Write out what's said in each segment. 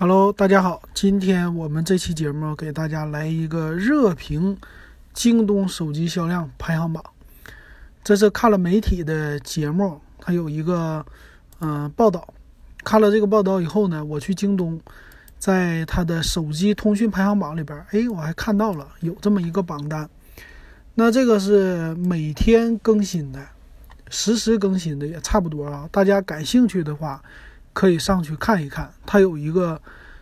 Hello，大家好，今天我们这期节目给大家来一个热评京东手机销量排行榜。这是看了媒体的节目，它有一个嗯报道。看了这个报道以后呢，我去京东，在它的手机通讯排行榜里边，哎，我还看到了有这么一个榜单。那这个是每天更新的，实时更新的也差不多啊。大家感兴趣的话。可以上去看一看，它有一个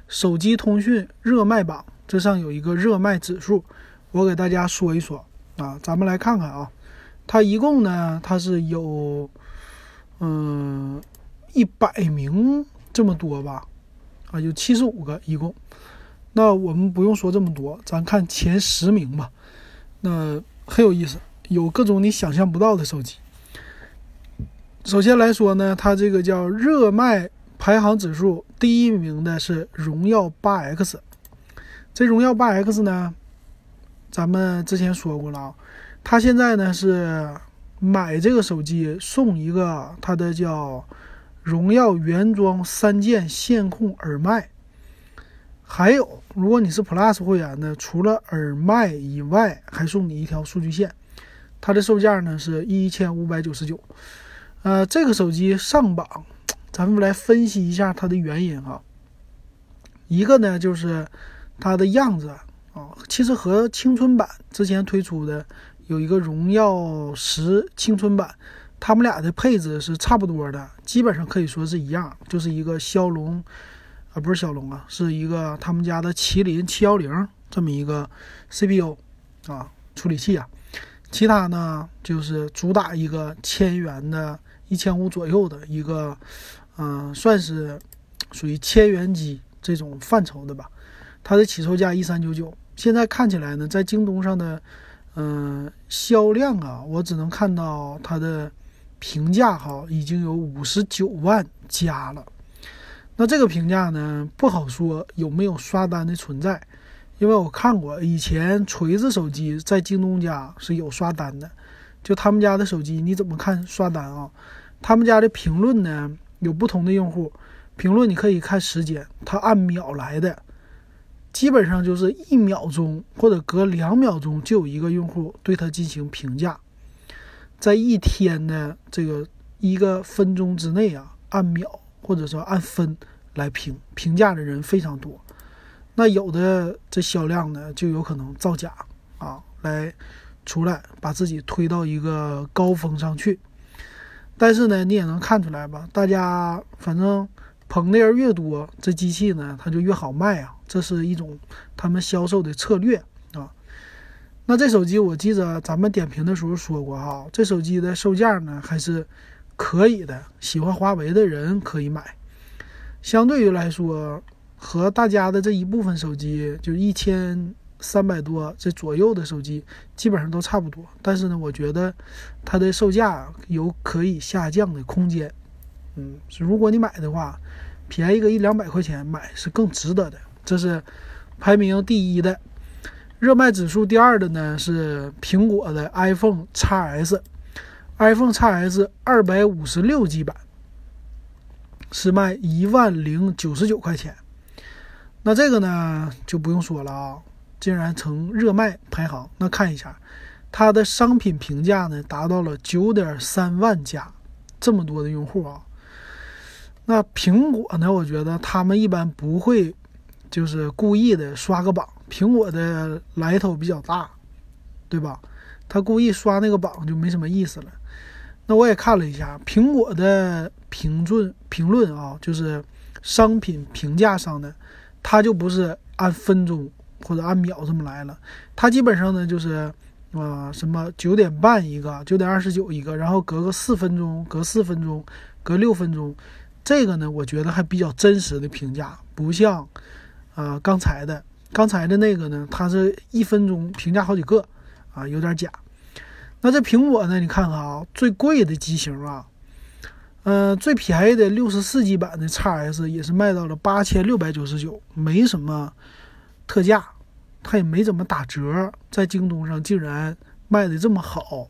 手机通讯热卖榜，这上有一个热卖指数，我给大家说一说啊，咱们来看看啊，它一共呢，它是有嗯一百名这么多吧，啊，有七十五个一共，那我们不用说这么多，咱看前十名吧，那很有意思，有各种你想象不到的手机。首先来说呢，它这个叫热卖。排行指数第一名的是荣耀八 X，这荣耀八 X 呢，咱们之前说过了啊，它现在呢是买这个手机送一个它的叫荣耀原装三键线控耳麦，还有如果你是 Plus 会员的，除了耳麦以外，还送你一条数据线，它的售价呢是一千五百九十九，呃，这个手机上榜。咱们来分析一下它的原因啊。一个呢，就是它的样子啊，其实和青春版之前推出的有一个荣耀十青春版，他们俩的配置是差不多的，基本上可以说是一样，就是一个骁龙啊，不是骁龙啊，是一个他们家的麒麟七幺零这么一个 CPU 啊处理器啊。其他呢，就是主打一个千元的，一千五左右的一个。嗯，算是属于千元机这种范畴的吧。它的起售价一三九九，现在看起来呢，在京东上的嗯销量啊，我只能看到它的评价哈，已经有五十九万加了。那这个评价呢，不好说有没有刷单的存在，因为我看过以前锤子手机在京东家是有刷单的，就他们家的手机你怎么看刷单啊？他们家的评论呢？有不同的用户评论，你可以看时间，它按秒来的，基本上就是一秒钟或者隔两秒钟就有一个用户对它进行评价，在一天的这个一个分钟之内啊，按秒或者说按分来评评价的人非常多，那有的这销量呢就有可能造假啊，来出来把自己推到一个高峰上去。但是呢，你也能看出来吧？大家反正捧的人越多，这机器呢它就越好卖啊，这是一种他们销售的策略啊。那这手机我记着咱们点评的时候说过哈，这手机的售价呢还是可以的，喜欢华为的人可以买。相对于来说，和大家的这一部分手机就一千。三百多这左右的手机基本上都差不多，但是呢，我觉得它的售价有可以下降的空间。嗯，如果你买的话，便宜个一两百块钱买是更值得的。这是排名第一的热卖指数，第二的呢是苹果的 iPhone XS，iPhone XS 二百五十六 G 版是卖一万零九十九块钱。那这个呢就不用说了啊。竟然成热卖排行，那看一下，它的商品评价呢达到了九点三万加，这么多的用户啊。那苹果呢？我觉得他们一般不会，就是故意的刷个榜。苹果的来头比较大，对吧？他故意刷那个榜就没什么意思了。那我也看了一下苹果的评论评论啊，就是商品评价上的，它就不是按分钟。或者按秒这么来了，它基本上呢就是，啊什么九点半一个，九点二十九一个，然后隔个四分钟，隔四分钟，隔六分钟，这个呢我觉得还比较真实的评价，不像，啊刚才的刚才的那个呢，它是一分钟评价好几个，啊有点假。那这苹果呢，你看看啊，最贵的机型啊，嗯最便宜的六十四 G 版的 x S 也是卖到了八千六百九十九，没什么。特价，它也没怎么打折，在京东上竟然卖的这么好，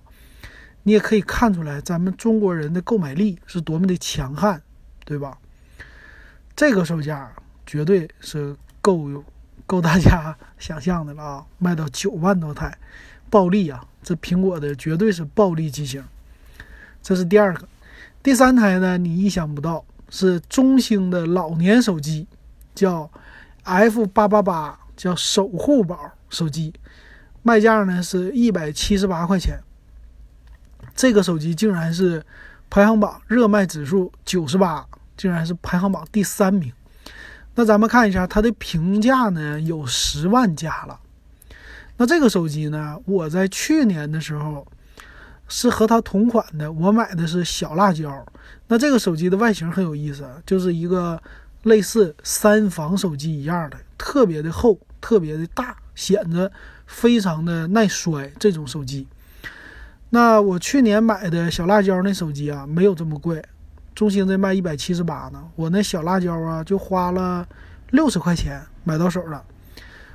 你也可以看出来咱们中国人的购买力是多么的强悍，对吧？这个售价绝对是够够大家 想象的了啊！卖到九万多台，暴利啊！这苹果的绝对是暴利机型。这是第二个，第三台呢？你意想不到，是中兴的老年手机，叫 F 八八八，叫守护宝手机，卖价呢是一百七十八块钱。这个手机竟然是排行榜热卖指数九十八，竟然是排行榜第三名。那咱们看一下它的评价呢，有十万加了。那这个手机呢，我在去年的时候。是和它同款的，我买的是小辣椒。那这个手机的外形很有意思，就是一个类似三防手机一样的，特别的厚，特别的大，显得非常的耐摔。这种手机，那我去年买的小辣椒那手机啊，没有这么贵，中兴这卖一百七十八呢，我那小辣椒啊就花了六十块钱买到手了。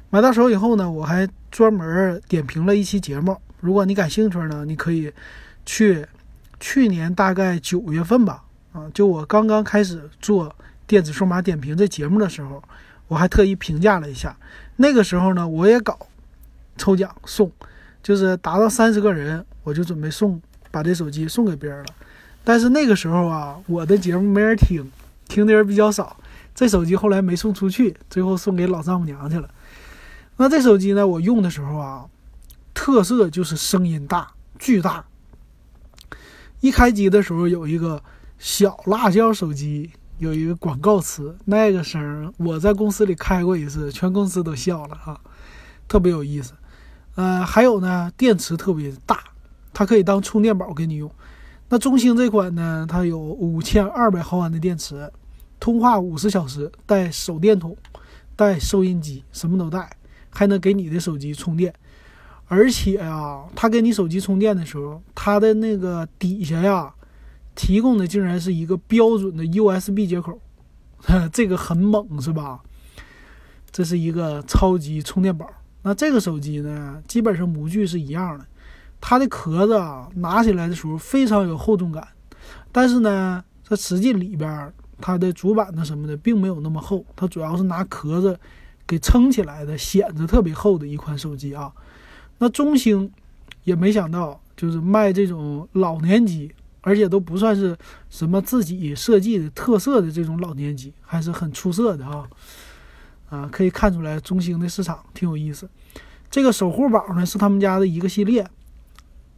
买到手以后呢，我还专门点评了一期节目。如果你感兴趣呢，你可以去去年大概九月份吧，啊，就我刚刚开始做电子数码点评这节目的时候，我还特意评价了一下。那个时候呢，我也搞抽奖送，就是达到三十个人，我就准备送把这手机送给别人了。但是那个时候啊，我的节目没人听，听的人比较少，这手机后来没送出去，最后送给老丈母娘去了。那这手机呢，我用的时候啊。特色就是声音大，巨大。一开机的时候有一个小辣椒手机，有一个广告词，那个声我在公司里开过一次，全公司都笑了啊，特别有意思。呃，还有呢，电池特别大，它可以当充电宝给你用。那中兴这款呢，它有五千二百毫安的电池，通话五十小时，带手电筒，带收音机，什么都带，还能给你的手机充电。而且啊，它给你手机充电的时候，它的那个底下呀，提供的竟然是一个标准的 USB 接口，这个很猛是吧？这是一个超级充电宝。那这个手机呢，基本上模具是一样的，它的壳子啊，拿起来的时候非常有厚重感，但是呢，它实际里边它的主板子什么的并没有那么厚，它主要是拿壳子给撑起来的，显得特别厚的一款手机啊。那中兴也没想到，就是卖这种老年机，而且都不算是什么自己设计的特色的这种老年机，还是很出色的啊！啊，可以看出来中兴的市场挺有意思。这个守护宝呢是他们家的一个系列，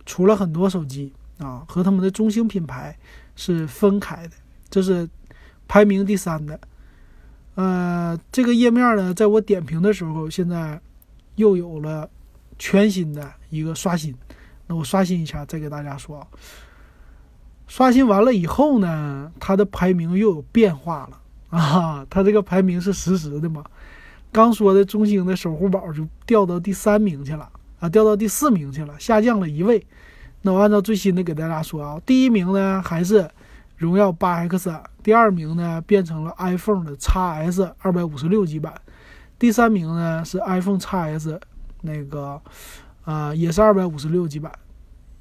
出了很多手机啊，和他们的中兴品牌是分开的，这是排名第三的。呃，这个页面呢，在我点评的时候，现在又有了。全新的一个刷新，那我刷新一下再给大家说啊。刷新完了以后呢，它的排名又有变化了啊！它这个排名是实时的嘛？刚说的中兴的守护宝就掉到第三名去了啊，掉到第四名去了，下降了一位。那我按照最新的给大家说啊，第一名呢还是荣耀八 X，第二名呢变成了 iPhone 的 x S 二百五十六 G 版，第三名呢是 iPhone x S。那个，啊，也是二百五十六 G 版，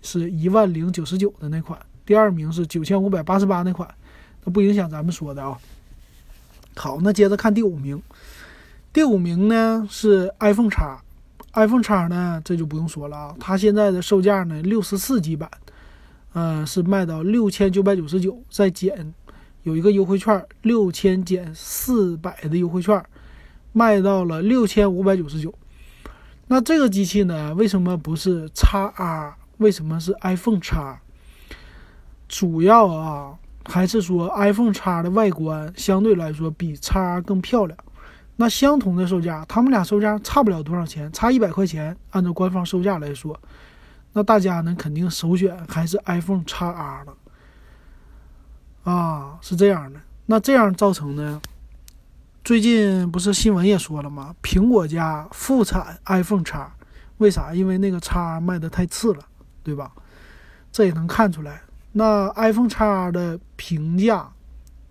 是一万零九十九的那款。第二名是九千五百八十八那款，那不影响咱们说的啊。好，那接着看第五名。第五名呢是 iPhone 叉，iPhone 叉呢这就不用说了啊，它现在的售价呢六十四 G 版，呃是卖到六千九百九十九，再减有一个优惠券，六千减四百的优惠券，卖到了六千五百九十九。那这个机器呢？为什么不是 x R？为什么是 iPhone x 主要啊，还是说 iPhone x 的外观相对来说比 x 更漂亮。那相同的售价，他们俩售价差不了多少钱，差一百块钱。按照官方售价来说，那大家呢肯定首选还是 iPhone x R 了。啊，是这样的。那这样造成呢？最近不是新闻也说了吗？苹果家复产 iPhone 叉，为啥？因为那个叉卖的太次了，对吧？这也能看出来。那 iPhone 叉的评价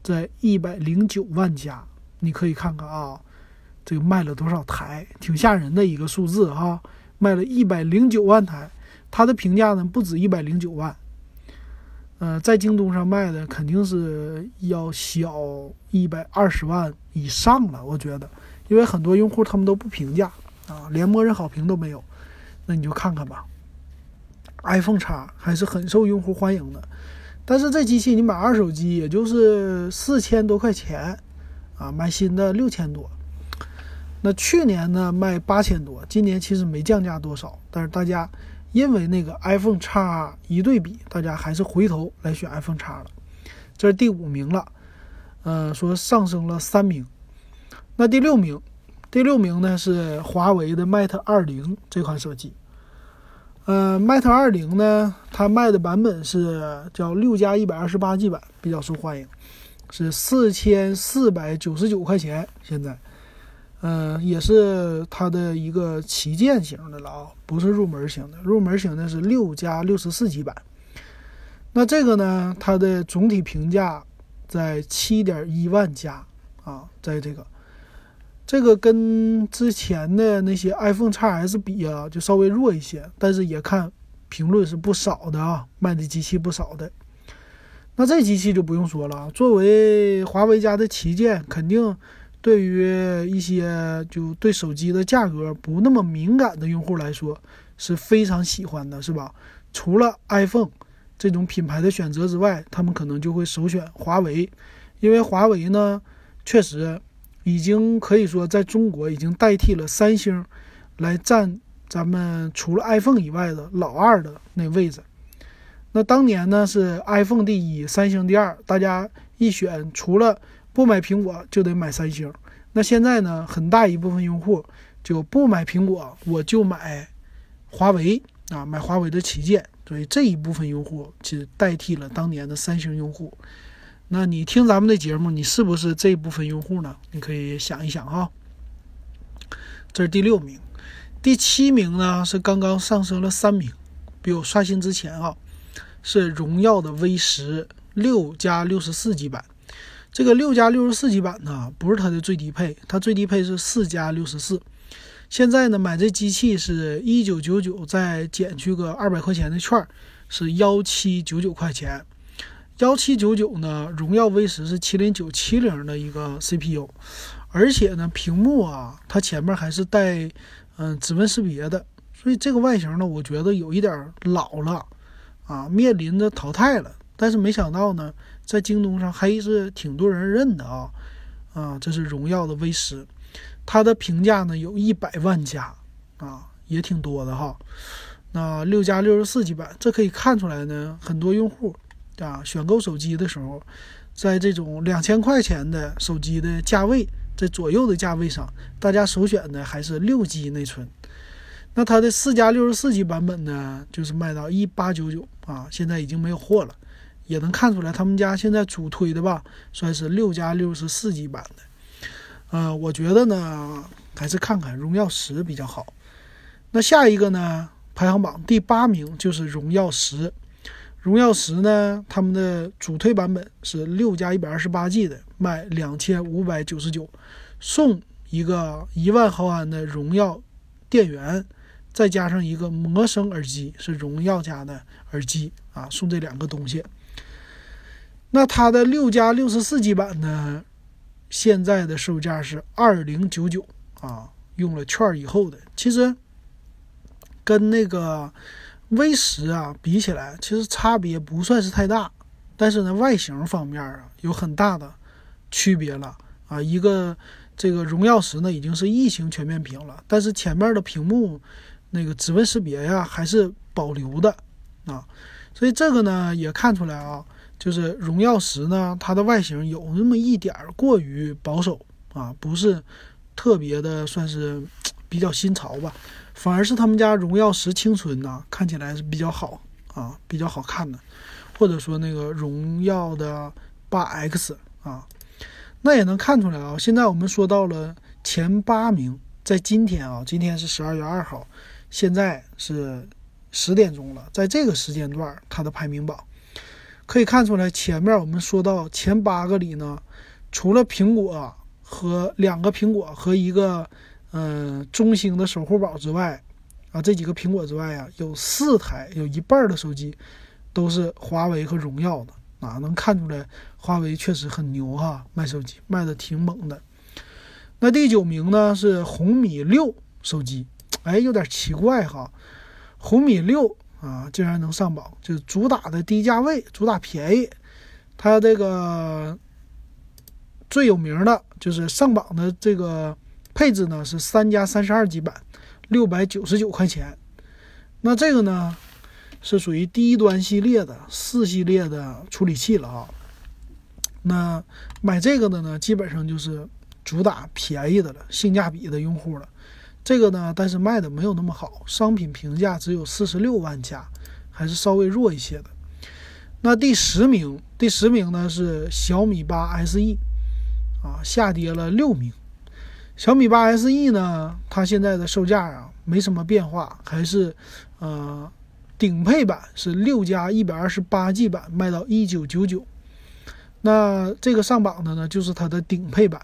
在一百零九万加，你可以看看啊，这个卖了多少台，挺吓人的一个数字哈，卖了一百零九万台。它的评价呢不止一百零九万，呃，在京东上卖的肯定是要小一百二十万以上了，我觉得，因为很多用户他们都不评价啊，连默认好评都没有，那你就看看吧。iPhone 叉还是很受用户欢迎的，但是这机器你买二手机也就是四千多块钱啊，买新的六千多。那去年呢卖八千多，今年其实没降价多少，但是大家。因为那个 iPhone 叉一对比，大家还是回头来选 iPhone 叉了。这是第五名了，呃，说上升了三名。那第六名，第六名呢是华为的 Mate 二零这款手机。呃，Mate 二零呢，它卖的版本是叫六加一百二十八 G 版，比较受欢迎，是四千四百九十九块钱现在。嗯，也是它的一个旗舰型的了啊，不是入门型的。入门型的是六加六十四 G 版。那这个呢，它的总体评价在七点一万加啊，在这个，这个跟之前的那些 iPhone x S 比啊，就稍微弱一些。但是也看评论是不少的啊，卖的机器不少的。那这机器就不用说了，作为华为家的旗舰，肯定。对于一些就对手机的价格不那么敏感的用户来说，是非常喜欢的，是吧？除了 iPhone 这种品牌的选择之外，他们可能就会首选华为，因为华为呢，确实已经可以说在中国已经代替了三星，来占咱们除了 iPhone 以外的老二的那位置。那当年呢是 iPhone 第一，三星第二，大家一选除了。不买苹果就得买三星，那现在呢？很大一部分用户就不买苹果，我就买华为啊，买华为的旗舰。所以这一部分用户其实代替了当年的三星用户。那你听咱们的节目，你是不是这部分用户呢？你可以想一想哈。这是第六名，第七名呢是刚刚上升了三名，比我刷新之前啊，是荣耀的 V 十六加六十四 G 版。这个六加六十四 G 版呢，不是它的最低配，它最低配是四加六十四。现在呢，买这机器是一九九九，再减去个二百块钱的券，是幺七九九块钱。幺七九九呢，荣耀 V 十是麒麟九七零的一个 CPU，而且呢，屏幕啊，它前面还是带嗯指纹识别的，所以这个外形呢，我觉得有一点老了啊，面临着淘汰了。但是没想到呢。在京东上还是挺多人认的啊，啊，这是荣耀的 V 十，它的评价呢有一百万加啊，也挺多的哈。那六加六十四 G 版，这可以看出来呢，很多用户啊选购手机的时候，在这种两千块钱的手机的价位在左右的价位上，大家首选的还是六 G 内存。那它的四加六十四 G 版本呢，就是卖到一八九九啊，现在已经没有货了。也能看出来，他们家现在主推的吧，算是六加六十四 G 版的。呃，我觉得呢，还是看看荣耀十比较好。那下一个呢，排行榜第八名就是荣耀十。荣耀十呢，他们的主推版本是六加一百二十八 G 的，卖两千五百九十九，送一个一万毫安的荣耀电源，再加上一个魔声耳机，是荣耀家的耳机啊，送这两个东西。那它的六加六十四 G 版呢？现在的售价是二零九九啊，用了券以后的，其实跟那个 V 十啊比起来，其实差别不算是太大。但是呢，外形方面啊有很大的区别了啊。一个这个荣耀十呢已经是异形全面屏了，但是前面的屏幕那个指纹识别呀还是保留的啊。所以这个呢也看出来啊。就是荣耀十呢，它的外形有那么一点儿过于保守啊，不是特别的算是比较新潮吧，反而是他们家荣耀十青春呢，看起来是比较好啊，比较好看的，或者说那个荣耀的八 X 啊，那也能看出来啊。现在我们说到了前八名，在今天啊，今天是十二月二号，现在是十点钟了，在这个时间段，它的排名榜。可以看出来，前面我们说到前八个里呢，除了苹果和两个苹果和一个嗯中兴的守护宝之外，啊这几个苹果之外啊，有四台有一半的手机都是华为和荣耀的啊，能看出来华为确实很牛哈，卖手机卖的挺猛的。那第九名呢是红米六手机，哎，有点奇怪哈，红米六啊竟然能上榜，就主打的低价位，主打便宜。它这个最有名的就是上榜的这个配置呢是三加三十二 G 版，六百九十九块钱。那这个呢是属于低端系列的四系列的处理器了啊。那买这个的呢，基本上就是。主打便宜的了，性价比的用户了，这个呢，但是卖的没有那么好，商品评价只有四十六万加，还是稍微弱一些的。那第十名，第十名呢是小米八 SE，啊，下跌了六名。小米八 SE 呢，它现在的售价啊没什么变化，还是呃顶配版是六加一百二十八 G 版卖到一九九九，那这个上榜的呢就是它的顶配版。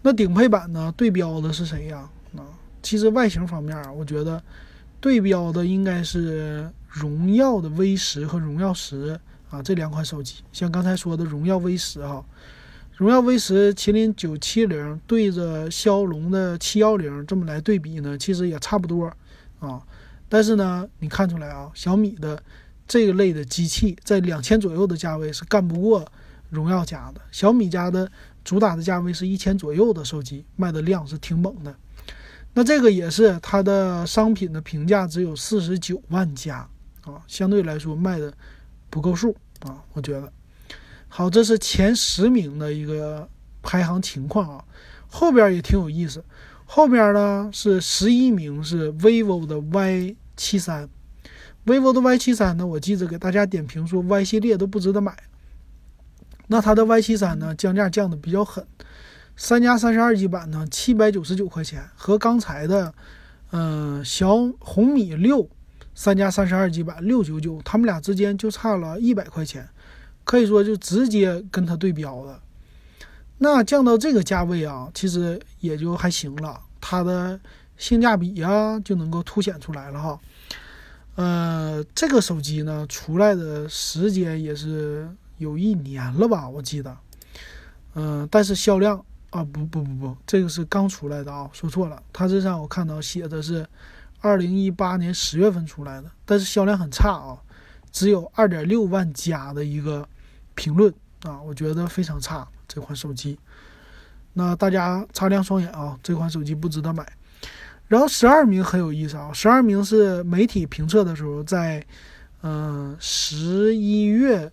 那顶配版呢？对标的是谁呀？啊，其实外形方面啊，我觉得对标的应该是荣耀的 V 十和荣耀十啊这两款手机。像刚才说的荣耀 V 十哈，荣耀 V 十麒麟九七零对着骁龙的七幺零这么来对比呢，其实也差不多啊。但是呢，你看出来啊，小米的这个类的机器在两千左右的价位是干不过荣耀家的，小米家的。主打的价位是一千左右的手机，卖的量是挺猛的。那这个也是它的商品的评价只有四十九万加啊，相对来说卖的不够数啊，我觉得。好，这是前十名的一个排行情况啊，后边也挺有意思。后边呢是十一名是 vivo 的 Y 七三，vivo 的 Y 七三呢，我记着给大家点评说 Y 系列都不值得买。那它的 Y 七三呢，降价降的比较狠，三加三十二 G 版呢，七百九十九块钱，和刚才的，嗯，小红米六三加三十二 G 版六九九，他们俩之间就差了一百块钱，可以说就直接跟它对标了。那降到这个价位啊，其实也就还行了，它的性价比呀就能够凸显出来了哈。呃，这个手机呢出来的时间也是。有一年了吧，我记得，嗯，但是销量啊，不不不不，这个是刚出来的啊，说错了，它这上我看到写的是二零一八年十月份出来的，但是销量很差啊，只有二点六万加的一个评论啊，我觉得非常差这款手机，那大家擦亮双眼啊，这款手机不值得买。然后十二名很有意思啊，十二名是媒体评测的时候在，嗯，十一月。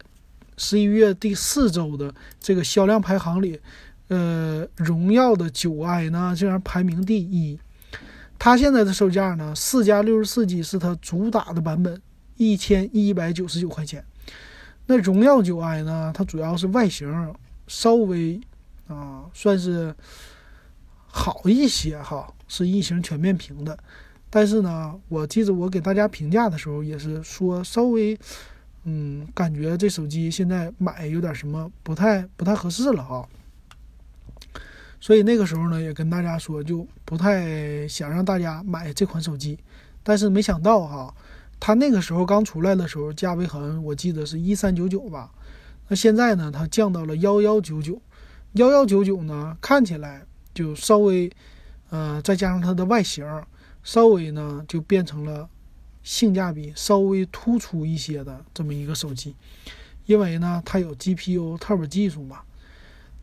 十一月第四周的这个销量排行里，呃，荣耀的九 i 呢竟然排名第一。它现在的售价呢，四加六十四 G 是它主打的版本，一千一百九十九块钱。那荣耀九 i 呢，它主要是外形稍微啊算是好一些哈，是异形全面屏的。但是呢，我记得我给大家评价的时候也是说稍微。嗯，感觉这手机现在买有点什么不太不太合适了哈，所以那个时候呢也跟大家说，就不太想让大家买这款手机。但是没想到哈，它那个时候刚出来的时候价位好像我记得是一三九九吧，那现在呢它降到了幺幺九九，幺幺九九呢看起来就稍微，呃再加上它的外形，稍微呢就变成了。性价比稍微突出一些的这么一个手机，因为呢它有 GPU Turbo 技术嘛。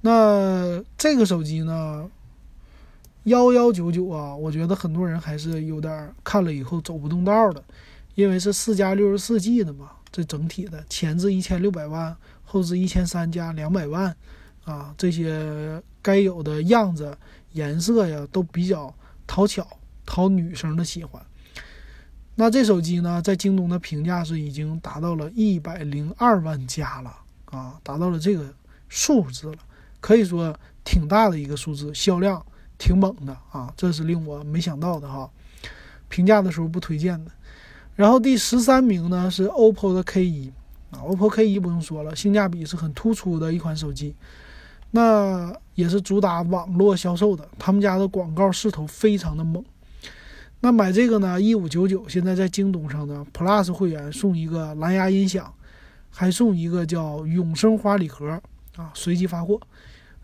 那这个手机呢，幺幺九九啊，我觉得很多人还是有点看了以后走不动道的，因为是四加六十四 G 的嘛，这整体的前置一千六百万，后置一千三加两百万啊，这些该有的样子、颜色呀都比较讨巧，讨女生的喜欢。那这手机呢，在京东的评价是已经达到了一百零二万加了啊，达到了这个数字了，可以说挺大的一个数字，销量挺猛的啊，这是令我没想到的哈。评价的时候不推荐的。然后第十三名呢是 OPPO 的 K 一啊，OPPO K 一不用说了，性价比是很突出的一款手机，那也是主打网络销售的，他们家的广告势头非常的猛。那买这个呢，一五九九，现在在京东上的 Plus 会员送一个蓝牙音响，还送一个叫永生花礼盒啊，随机发货。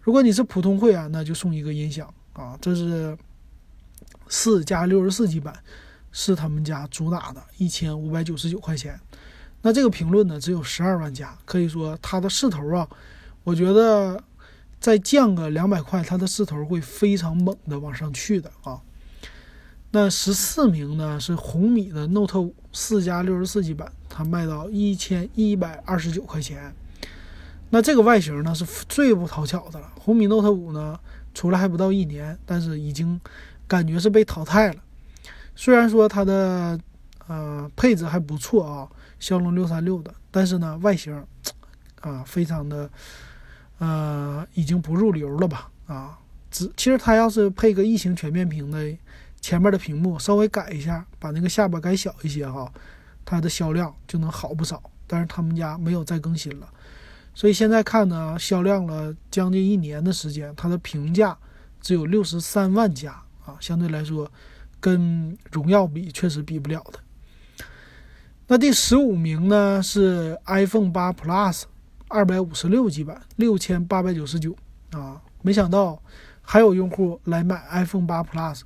如果你是普通会员，那就送一个音响啊。这是四加六十四 G 版，是他们家主打的，一千五百九十九块钱。那这个评论呢，只有十二万加，可以说它的势头啊，我觉得再降个两百块，它的势头会非常猛的往上去的啊。那十四名呢是红米的 Note 五四加六十四 G 版，它卖到一千一百二十九块钱。那这个外形呢是最不讨巧的了。红米 Note 五呢出来还不到一年，但是已经感觉是被淘汰了。虽然说它的呃配置还不错啊。骁龙六三六的，但是呢，外形啊，非常的，呃，已经不入流了吧？啊，只其实它要是配个异形全面屏的，前面的屏幕稍微改一下，把那个下巴改小一些哈，它的销量就能好不少。但是他们家没有再更新了，所以现在看呢，销量了将近一年的时间，它的评价只有六十三万加啊，相对来说，跟荣耀比确实比不了的。那第十五名呢是 iPhone 八 Plus，二百五十六 G 版，六千八百九十九啊！没想到还有用户来买 iPhone 八 Plus，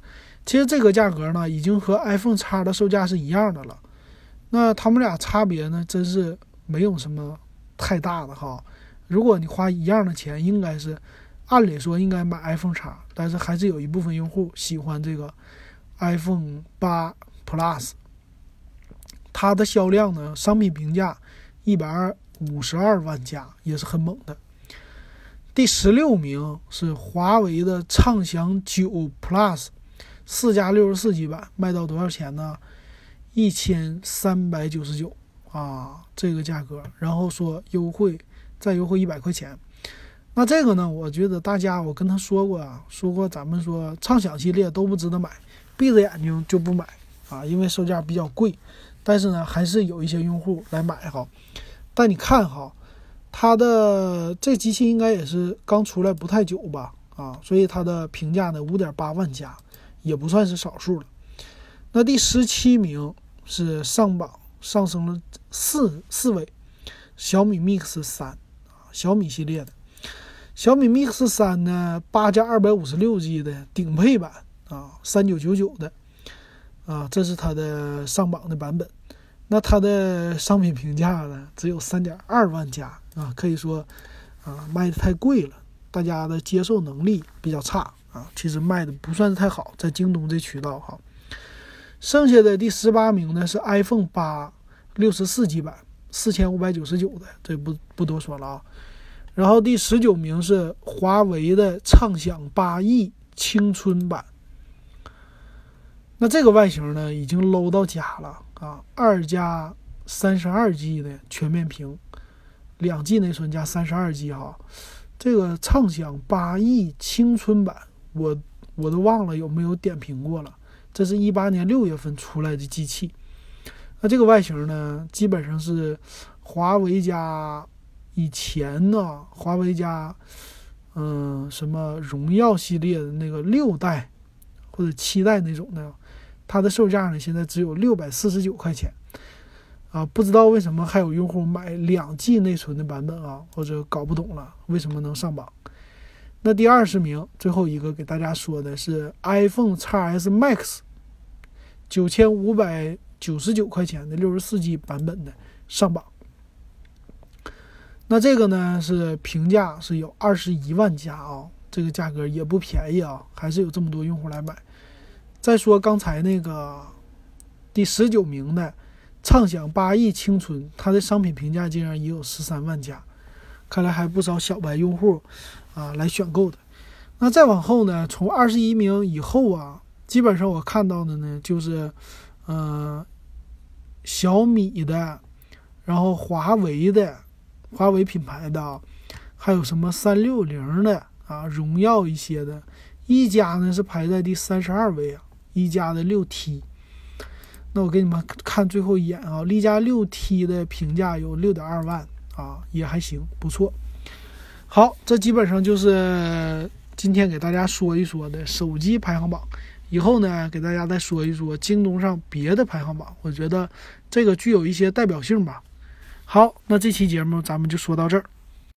其实这个价格呢，已经和 iPhone X 的售价是一样的了。那他们俩差别呢，真是没有什么太大的哈。如果你花一样的钱，应该是按理说应该买 iPhone X，但是还是有一部分用户喜欢这个 iPhone 八 Plus。它的销量呢？商品评价一百二五十二万加，也是很猛的。第十六名是华为的畅享九 Plus，四加六十四 G 版，卖到多少钱呢？一千三百九十九啊，这个价格。然后说优惠，再优惠一百块钱。那这个呢？我觉得大家，我跟他说过啊，说过咱们说畅享系列都不值得买，闭着眼睛就不买啊，因为售价比较贵。但是呢，还是有一些用户来买哈。但你看哈，它的这机器应该也是刚出来不太久吧？啊，所以它的评价呢，五点八万加，也不算是少数了。那第十七名是上榜上升了四四位，小米 Mix 三啊，小米系列的小米 Mix 三呢，八加二百五十六 G 的顶配版啊，三九九九的。啊，这是它的上榜的版本，那它的商品评价呢，只有三点二万加啊，可以说啊卖的太贵了，大家的接受能力比较差啊，其实卖的不算是太好，在京东这渠道哈。剩下的第十八名呢是 iPhone 八六十四 G 版，四千五百九十九的，这不不多说了啊。然后第十九名是华为的畅享八 E 青春版。那这个外形呢，已经 low 到家了啊！二加三十二 G 的全面屏，两 G 内存加三十二 G 哈。这个畅享八 E 青春版，我我都忘了有没有点评过了。这是一八年六月份出来的机器。那这个外形呢，基本上是华为家以前呢，华为家嗯什么荣耀系列的那个六代或者七代那种的。它的售价呢，现在只有六百四十九块钱，啊，不知道为什么还有用户买两 G 内存的版本啊，或者搞不懂了为什么能上榜。那第二十名，最后一个给大家说的是 iPhone XS Max，九千五百九十九块钱的六十四 G 版本的上榜。那这个呢是评价是有二十一万加啊，这个价格也不便宜啊，还是有这么多用户来买。再说刚才那个第十九名的畅享八亿青春，它的商品评价竟然也有十三万加，看来还不少小白用户啊来选购的。那再往后呢，从二十一名以后啊，基本上我看到的呢就是，呃，小米的，然后华为的，华为品牌的，还有什么三六零的啊，荣耀一些的，一加呢是排在第三十二位啊。一加的六 T，那我给你们看最后一眼啊，一加六 T 的评价有六点二万啊，也还行，不错。好，这基本上就是今天给大家说一说的手机排行榜。以后呢，给大家再说一说京东上别的排行榜，我觉得这个具有一些代表性吧。好，那这期节目咱们就说到这儿。